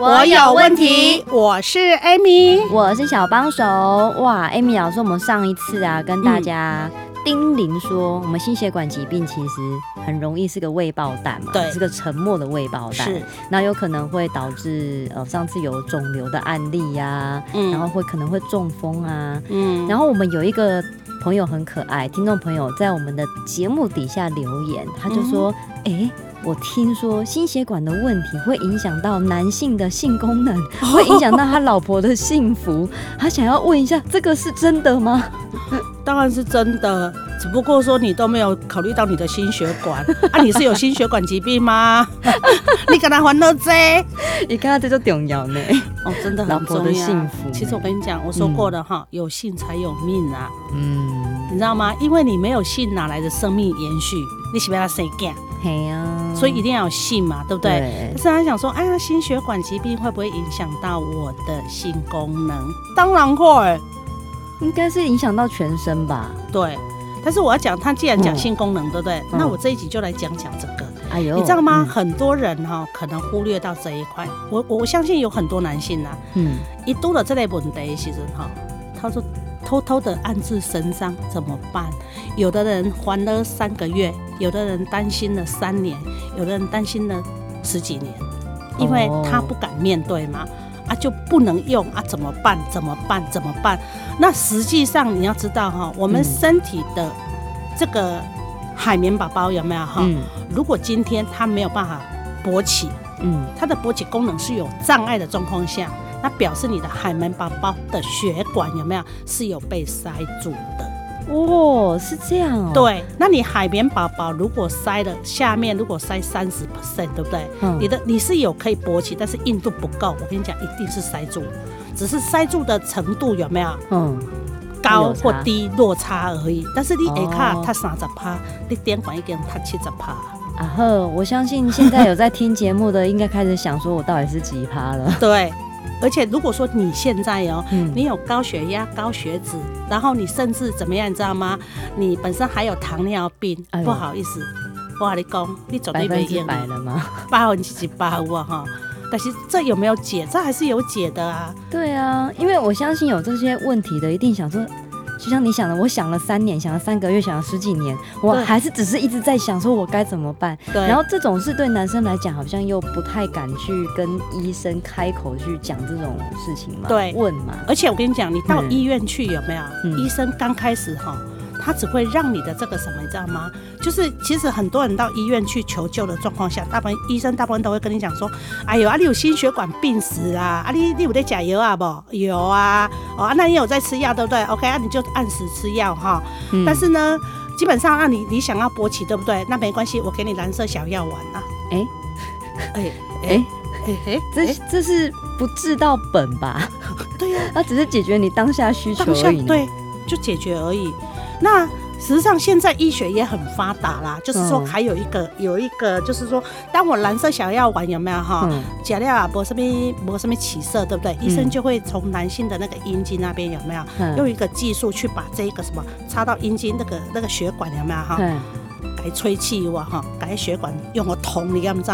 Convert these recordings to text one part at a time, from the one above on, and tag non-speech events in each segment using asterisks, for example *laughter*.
我有问题。我是 Amy，我是小帮手。哇，Amy 老师，我们上一次啊，跟大家叮咛说，我们心血管疾病其实很容易是个未爆弹嘛，对，是个沉默的未爆弹。是，那有可能会导致呃，上次有肿瘤的案例呀、啊，嗯，然后会可能会中风啊，嗯，然后我们有一个朋友很可爱，听众朋友在我们的节目底下留言，他就说，哎、嗯。欸我听说心血管的问题会影响到男性的性功能，*laughs* 会影响到他老婆的幸福。他想要问一下，这个是真的吗？*laughs* 当然是真的，只不过说你都没有考虑到你的心血管 *laughs* 啊！你是有心血管疾病吗？你跟他还了债？你看他这就重要呢。哦，真的很重要。老婆的幸福。其实我跟你讲，我说过的哈，有性才有命啊。嗯，你知道吗？因为你没有性，哪来的生命延续？你喜不喜欢谁干？嘿呀，所以一定要有性嘛，对不对？对。可是他想说，哎呀，心血管疾病会不会影响到我的性功能？当然会，应该是影响到全身吧。对。但是我要讲，他既然讲性功能，嗯、对不对？那我这一集就来讲讲这个。哎呦，你知道吗？嗯、很多人哈可能忽略到这一块。我我相信有很多男性呐，嗯，一多了这类问题其实哈，他说。偷偷的暗自神伤怎么办？有的人还了三个月，有的人担心了三年，有的人担心了十几年，因为他不敢面对嘛，啊就不能用啊，怎么办？怎么办？怎么办？那实际上你要知道哈，我们身体的这个海绵宝宝有没有哈？如果今天它没有办法勃起，嗯，它的勃起功能是有障碍的状况下。那表示你的海绵宝宝的血管有没有是有被塞住的？哦，是这样哦。对，那你海绵宝宝如果塞了下面，如果塞三十 percent，对不对？嗯。你的你是有可以勃起，但是硬度不够。我跟你讲，一定是塞住，只是塞住的程度有没有？嗯。高或低落差而已。但是你 A 卡他三十趴，你点管一根他七十趴。啊呵，我相信现在有在听节目的，*laughs* 应该开始想说，我到底是几趴了？对。而且如果说你现在哦，你有高血压、高血脂，然后你甚至怎么样，你知道吗？你本身还有糖尿病，不好意思，我跟你讲，你走百分之百了吗？百分之百啊哈！但是这有没有解？这还是有解的啊。对啊，因为我相信有这些问题的，一定想说。就像你想的，我想了三年，想了三个月，想了十几年，我还是只是一直在想，说我该怎么办。对。然后这种事对男生来讲，好像又不太敢去跟医生开口去讲这种事情嘛。对。问嘛。而且我跟你讲，你到医院去有没有？嗯、医生刚开始哈。他只会让你的这个什么，你知道吗？就是其实很多人到医院去求救的状况下，大部分医生大部分都会跟你讲说：“哎呦，啊，你有心血管病史啊，啊，你你有在加油啊不？有啊，哦，那你有在吃药对不对？OK，啊，你就按时吃药哈。嗯、但是呢，基本上让你你想要勃起对不对？那没关系，我给你蓝色小药丸啊。哎哎哎哎哎，这这是不治到本吧？对呀、啊，*laughs* 它只是解决你当下需求而已，对，就解决而已。那实际上现在医学也很发达啦，就是说还有一个有一个就是说，当我蓝色小药丸有没有哈？假料啊，没什么没什么起色，对不对？医生就会从男性的那个阴茎那边有没有用一个技术去把这个什么插到阴茎那个那个血管有没有哈？改吹气哇哈，改血管用个铜，你敢不知？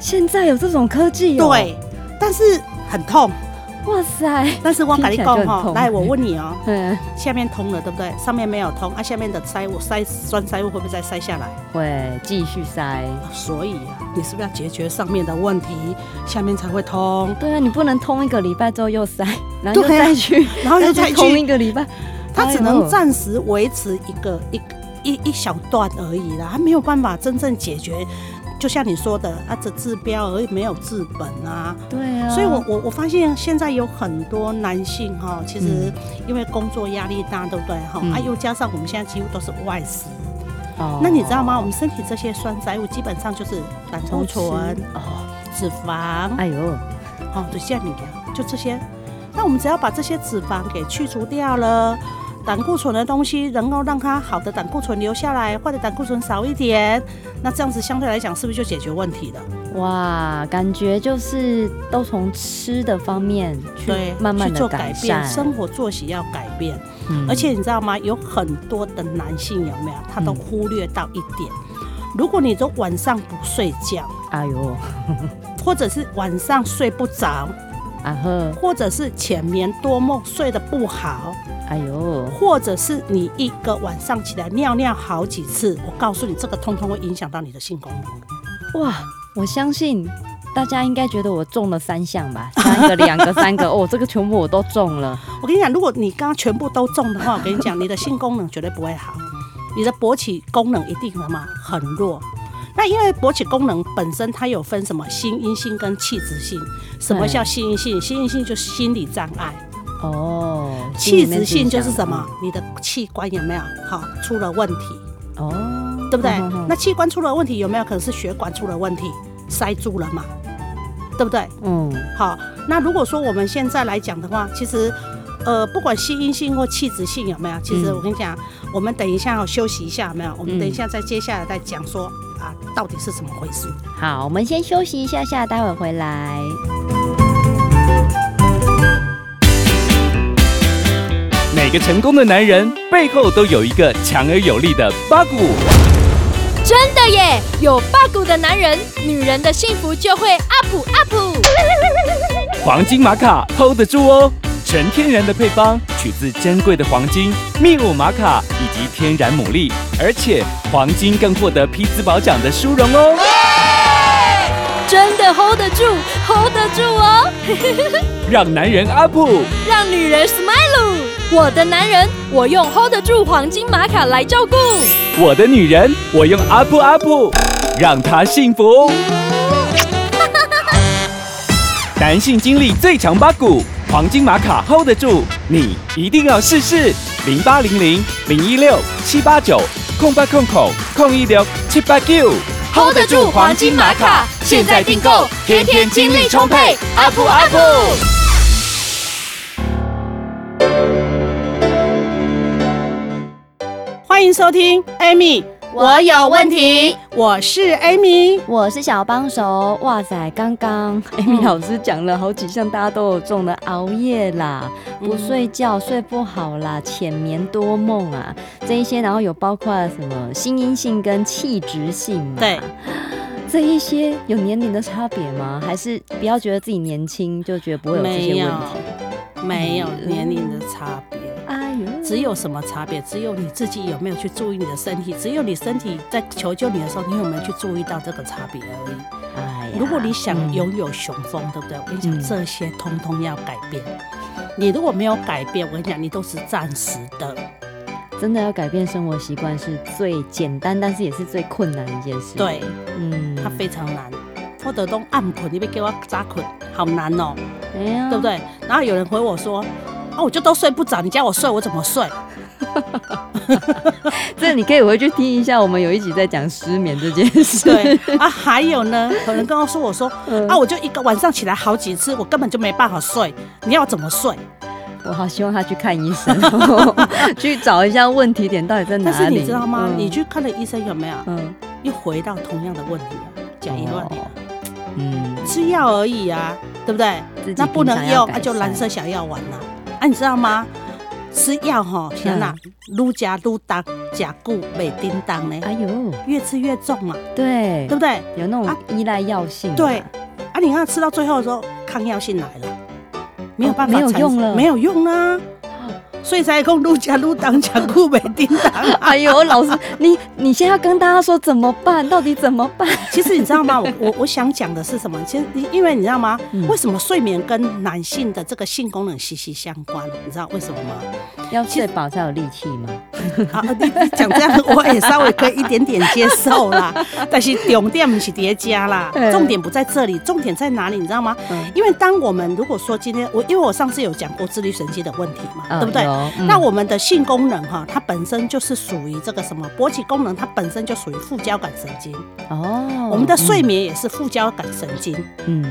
现在有这种科技？对，但是很痛。哇塞！但是我跟你讲哈，来，我问你哦，*laughs* 嗯，下面通了对不对？上面没有通啊，下面的塞物塞栓塞物会不会再塞下来？会继续塞。所以啊，你是不是要解决上面的问题，下面才会通？对啊，你不能通一个礼拜之后又塞，然后又再去，*laughs* 然后又再通一个礼拜，它只能暂时维持一个一一一小段而已啦，它没有办法真正解决。就像你说的啊，只治标而没有治本啊。对啊。所以我我我发现现在有很多男性哈，其实因为工作压力大，对不对哈？啊，又加上我们现在几乎都是外食。哦。那你知道吗？我们身体这些酸载物基本上就是胆固醇、哦脂肪。哎呦。哦，就像你讲，就这些。那我们只要把这些脂肪给去除掉了，胆固醇的东西能够让它好的胆固醇留下来，坏的胆固醇少一点，那这样子相对来讲是不是就解决问题了？哇，感觉就是都从吃的方面去慢慢的改变，生活作息要改变。嗯、而且你知道吗？有很多的男性有没有？他都忽略到一点，嗯、如果你都晚上不睡觉，哎呦，*laughs* *laughs* 或者是晚上睡不着。啊呵，或者是浅眠多梦，睡得不好，哎呦，或者是你一个晚上起来尿尿好几次，我告诉你，这个通通会影响到你的性功能。哇，我相信大家应该觉得我中了三项吧，*laughs* 三个、两个、三个，哦，*laughs* 这个全部我都中了。我跟你讲，如果你刚刚全部都中的话，我跟你讲，你的性功能绝对不会好，你的勃起功能一定什么很弱。那因为勃起功能本身它有分什么心因性跟器质性。什么叫心因性？心因性就是心理障碍。哦。器质性就是什么？你的器官有没有好出了问题？哦。对不对？那器官出了问题，有没有可能是血管出了问题，塞住了嘛？对不对？嗯。好，那如果说我们现在来讲的话，其实呃，不管心因性或器质性有没有，其实我跟你讲，嗯、我们等一下要休息一下，有没有？我们等一下再接下来再讲说。啊，到底是怎么回事？好，我们先休息一下下，待会儿回来。个成功的男人背后都有一个强而有力的八股。真的耶，有八股的男人，女人的幸福就会 up up。黄金玛卡 hold 得住哦。纯天然的配方，取自珍贵的黄金、秘鲁玛卡以及天然牡蛎，而且黄金更获得匹兹堡奖的殊荣哦！真的 hold 得住，hold 得住哦！*laughs* 让男人 up，让女人。我的男人，我用 hold 得住黄金玛卡来照顾；我的女人，我用阿布阿布让她幸福。*laughs* 男性精力最强八股。黄金玛卡 hold 得住，你一定要试试。零八零零零一六七八九空八空口空一六七八九 hold 得住黄金玛卡，现在订购，天天精力充沛，up up。欢迎收听，Amy。我有问题，我是 Amy，我是小帮手。哇塞，刚刚 Amy 老师讲了好几项，大家都有中的熬夜啦，不睡觉睡不好啦，浅眠多梦啊，这一些，然后有包括什么心因性跟器质性嘛？对，这一些有年龄的差别吗？还是不要觉得自己年轻就觉得不会有这些问题？没有，没有年龄的差别。只有什么差别？只有你自己有没有去注意你的身体？只有你身体在求救你的时候，你有没有去注意到这个差别而已。哎呀，如果你想拥有雄风，嗯、对不对？我跟你讲，这些通通要改变。你如果没有改变，我跟你讲，你都是暂时的。真的要改变生活习惯是最简单，但是也是最困难的一件事。对，嗯，它非常难。或者都暗困，你别给我扎困，好难哦。哎呀，对不对？然后有人回我说。哦，我就都睡不着，你叫我睡，我怎么睡？*laughs* 这你可以回去听一下，我们有一集在讲失眠这件事。对啊，还有呢，可能刚刚说我说、嗯、啊，我就一个晚上起来好几次，我根本就没办法睡，你要怎么睡？我好希望他去看医生，*laughs* 去找一下问题点到底在哪里。但是你知道吗？嗯、你去看了医生有没有？嗯，又回到同样的问题啊，讲一乱点。嗯，吃药而已啊，对不对？那不能用，那、啊、就蓝色小药丸了。啊，你知道吗？吃药哈，天哪，愈吃愈重，吃久袂叮当呢。哎呦，越吃越重嘛。对，对不对？有那种依赖药性。对，啊，你看吃到最后的时候，抗药性来了，没有办法，没有用了，没有用啦。所以才讲愈吃愈重，吃久袂叮当。哎呦，老师，你你现在要跟大家说怎么办？到底怎么办？其实你知道吗？我我我想讲的是什么？其实因为你知道吗？嗯、为什么睡眠跟男性的这个性功能息息相关？你知道为什么吗？要睡饱才有力气吗？好，*laughs* 你你讲这样，*laughs* 我也稍微可以一点点接受啦。*laughs* 但是重点不是叠加啦，重点不在这里，重点在哪里？你知道吗？嗯、因为当我们如果说今天我，因为我上次有讲过自律神经的问题嘛，嗯、对不对？哦。那我们的性功能哈，它本身就是属于这个什么勃起功能，它本身就属于副交感神经哦。我们的睡眠也是副交感神经。嗯，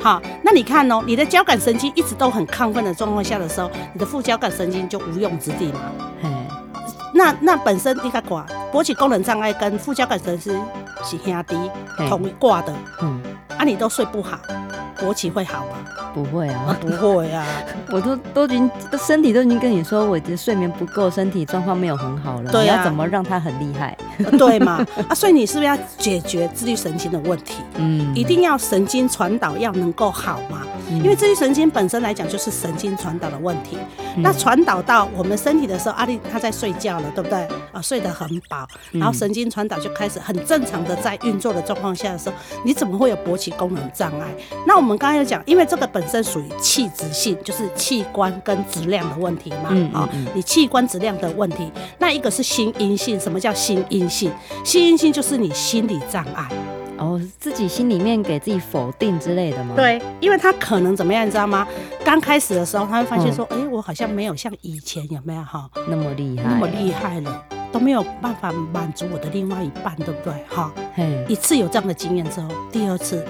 好，那你看哦，你的交感神经一直都很亢奋的状况下的时候，你的副交感神经就无用之地嘛。那那本身你看挂勃起功能障碍跟副交感神经是兄弟同一挂的。嗯，啊，你都睡不好，勃起会好吗？不会啊，啊，不会啊，*laughs* 我都都已经身体都已经跟你说，我的睡眠不够，身体状况没有很好了。对啊，你要怎么让它很厉害？对嘛？*laughs* 啊，所以你是不是要解决自律神经的问题？嗯，一定要神经传导要能够好嘛。因为自律神经本身来讲就是神经传导的问题，嗯、那传导到我们身体的时候，阿丽她在睡觉了，对不对？啊，睡得很饱，然后神经传导就开始很正常的在运作的状况下的时候，你怎么会有勃起功能障碍？那我们刚刚有讲，因为这个本身属于器质性，就是器官跟质量的问题嘛。嗯，嗯，嗯，你器官质量的问题，那一个是心因性。什么叫心因性？心因性就是你心理障碍。哦，自己心里面给自己否定之类的吗？对，因为他可能怎么样，你知道吗？刚开始的时候，他会发现说，哎、嗯欸，我好像没有像以前有没有哈那么厉害，那么厉害了，都没有办法满足我的另外一半，对不对？哈，嘿，一次有这样的经验之后，第二次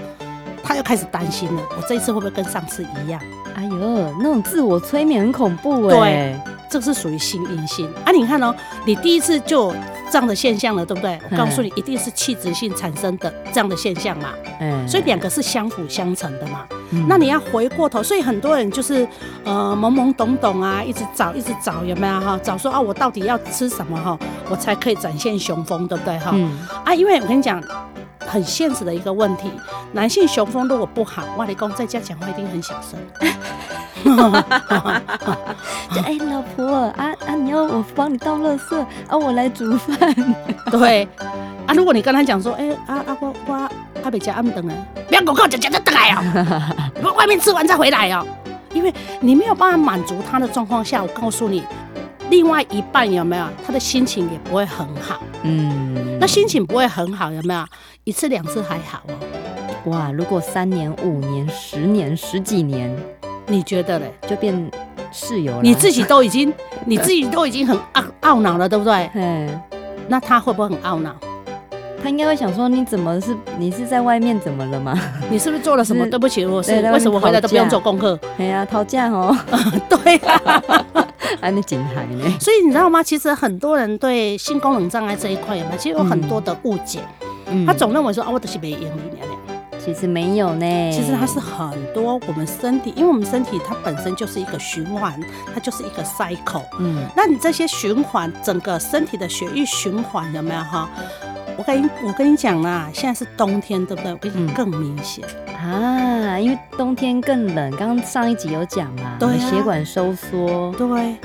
他又开始担心了，我这一次会不会跟上次一样？哎呦，那种自我催眠很恐怖哎。对，这是属于心因性啊。你看哦，你第一次就。这样的现象了，对不对？我告诉你，一定是气质性产生的这样的现象嘛。嗯，所以两个是相辅相成的嘛。嗯，那你要回过头，所以很多人就是呃懵懵懂懂啊，一直找，一直找，有没有哈？找说啊，我到底要吃什么哈，我才可以展现雄风，对不对哈？嗯。啊，因为我跟你讲。很现实的一个问题，男性雄风如果不好，外力公在家讲话一定很小声。*laughs* 就哎、欸，老婆啊啊，你要我帮你倒垃圾啊，我来煮饭。对啊，如果你跟他讲说，哎、欸、啊啊，我我阿北家暗灯了，不要跟我讲讲讲等来哦，我外面吃完再回来哦，因为你没有办法满足他的状况下，我告诉你。另外一半有没有？他的心情也不会很好。嗯，那心情不会很好，有没有？一次两次还好哦。哇，如果三年、五年、十年、十几年，你觉得嘞？就变室友了。你自己都已经，*laughs* 你自己都已经很懊懊恼了，对不对？嗯。那他会不会很懊恼？他应该会想说：你怎么是？你是在外面怎么了吗？你是不是做了什么？对不起，我是为什么回来都不用做功课？哎呀，讨价哦。*laughs* 对呀。还没进海呢，所以你知道吗？其实很多人对性功能障碍这一块有没有？其实有很多的误解。嗯，他总认为说啊，我都是没眼力娘娘。其实没有呢，其实它是很多我们身体，因为我们身体它本身就是一个循环，它就是一个 cycle。嗯，那你这些循环，整个身体的血液循环有没有哈？我跟你我跟你讲啦，现在是冬天，对不对？我跟你讲更明显、嗯、啊，因为冬天更冷。刚刚上一集有讲嘛，对、啊，血管收缩，对，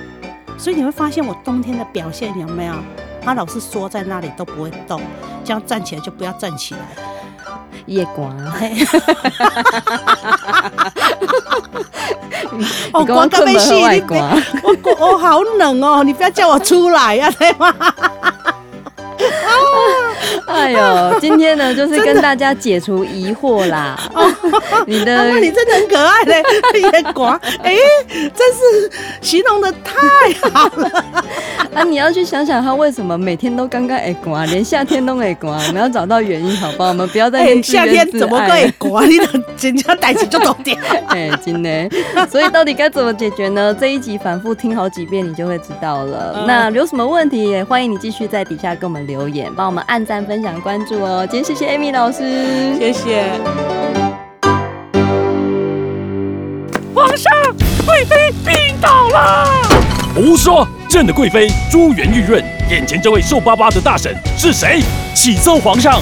所以你会发现我冬天的表现有没有？他老是缩在那里都不会动，这样站起来就不要站起来。夜光，*laughs* 哦，光个被吸，我我我好冷哦，你不要叫我出来呀，对吗？哎呦，今天呢，就是跟大家解除疑惑啦。*laughs* 你的，你真的很可爱嘞，夜光，*laughs* 哎，真是形容的太好了。啊，你要去想想他为什么每天都刚刚哎刮，连夏天都会寒，我们要找到原因，好不好？我们不要再。夏天怎么会刮？你的人家代志就懂点。*laughs* 哎，真的。所以到底该怎么解决呢？这一集反复听好几遍，你就会知道了。嗯、那有什么问题，也欢迎你继续在底下给我们留言，帮我们按赞、分享、关注哦。今天谢谢 Amy 老师，谢谢。皇上，贵妃病倒了。胡说！朕的贵妃珠圆玉润，眼前这位瘦巴巴的大婶是谁？启奏皇上，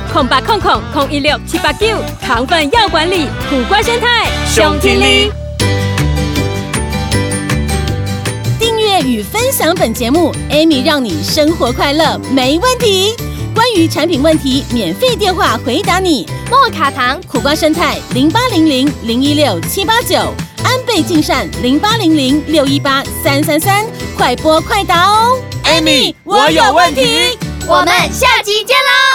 空八空空空一六七八九，糖分要管理，苦瓜生态熊天力。订阅与分享本节目，Amy 让你生活快乐没问题。关于产品问题，免费电话回答你。莫卡糖苦瓜生态零八零零零一六七八九，安倍晋善零八零零六一八三三三，快播快答哦。Amy，我有问题。我们下集见喽。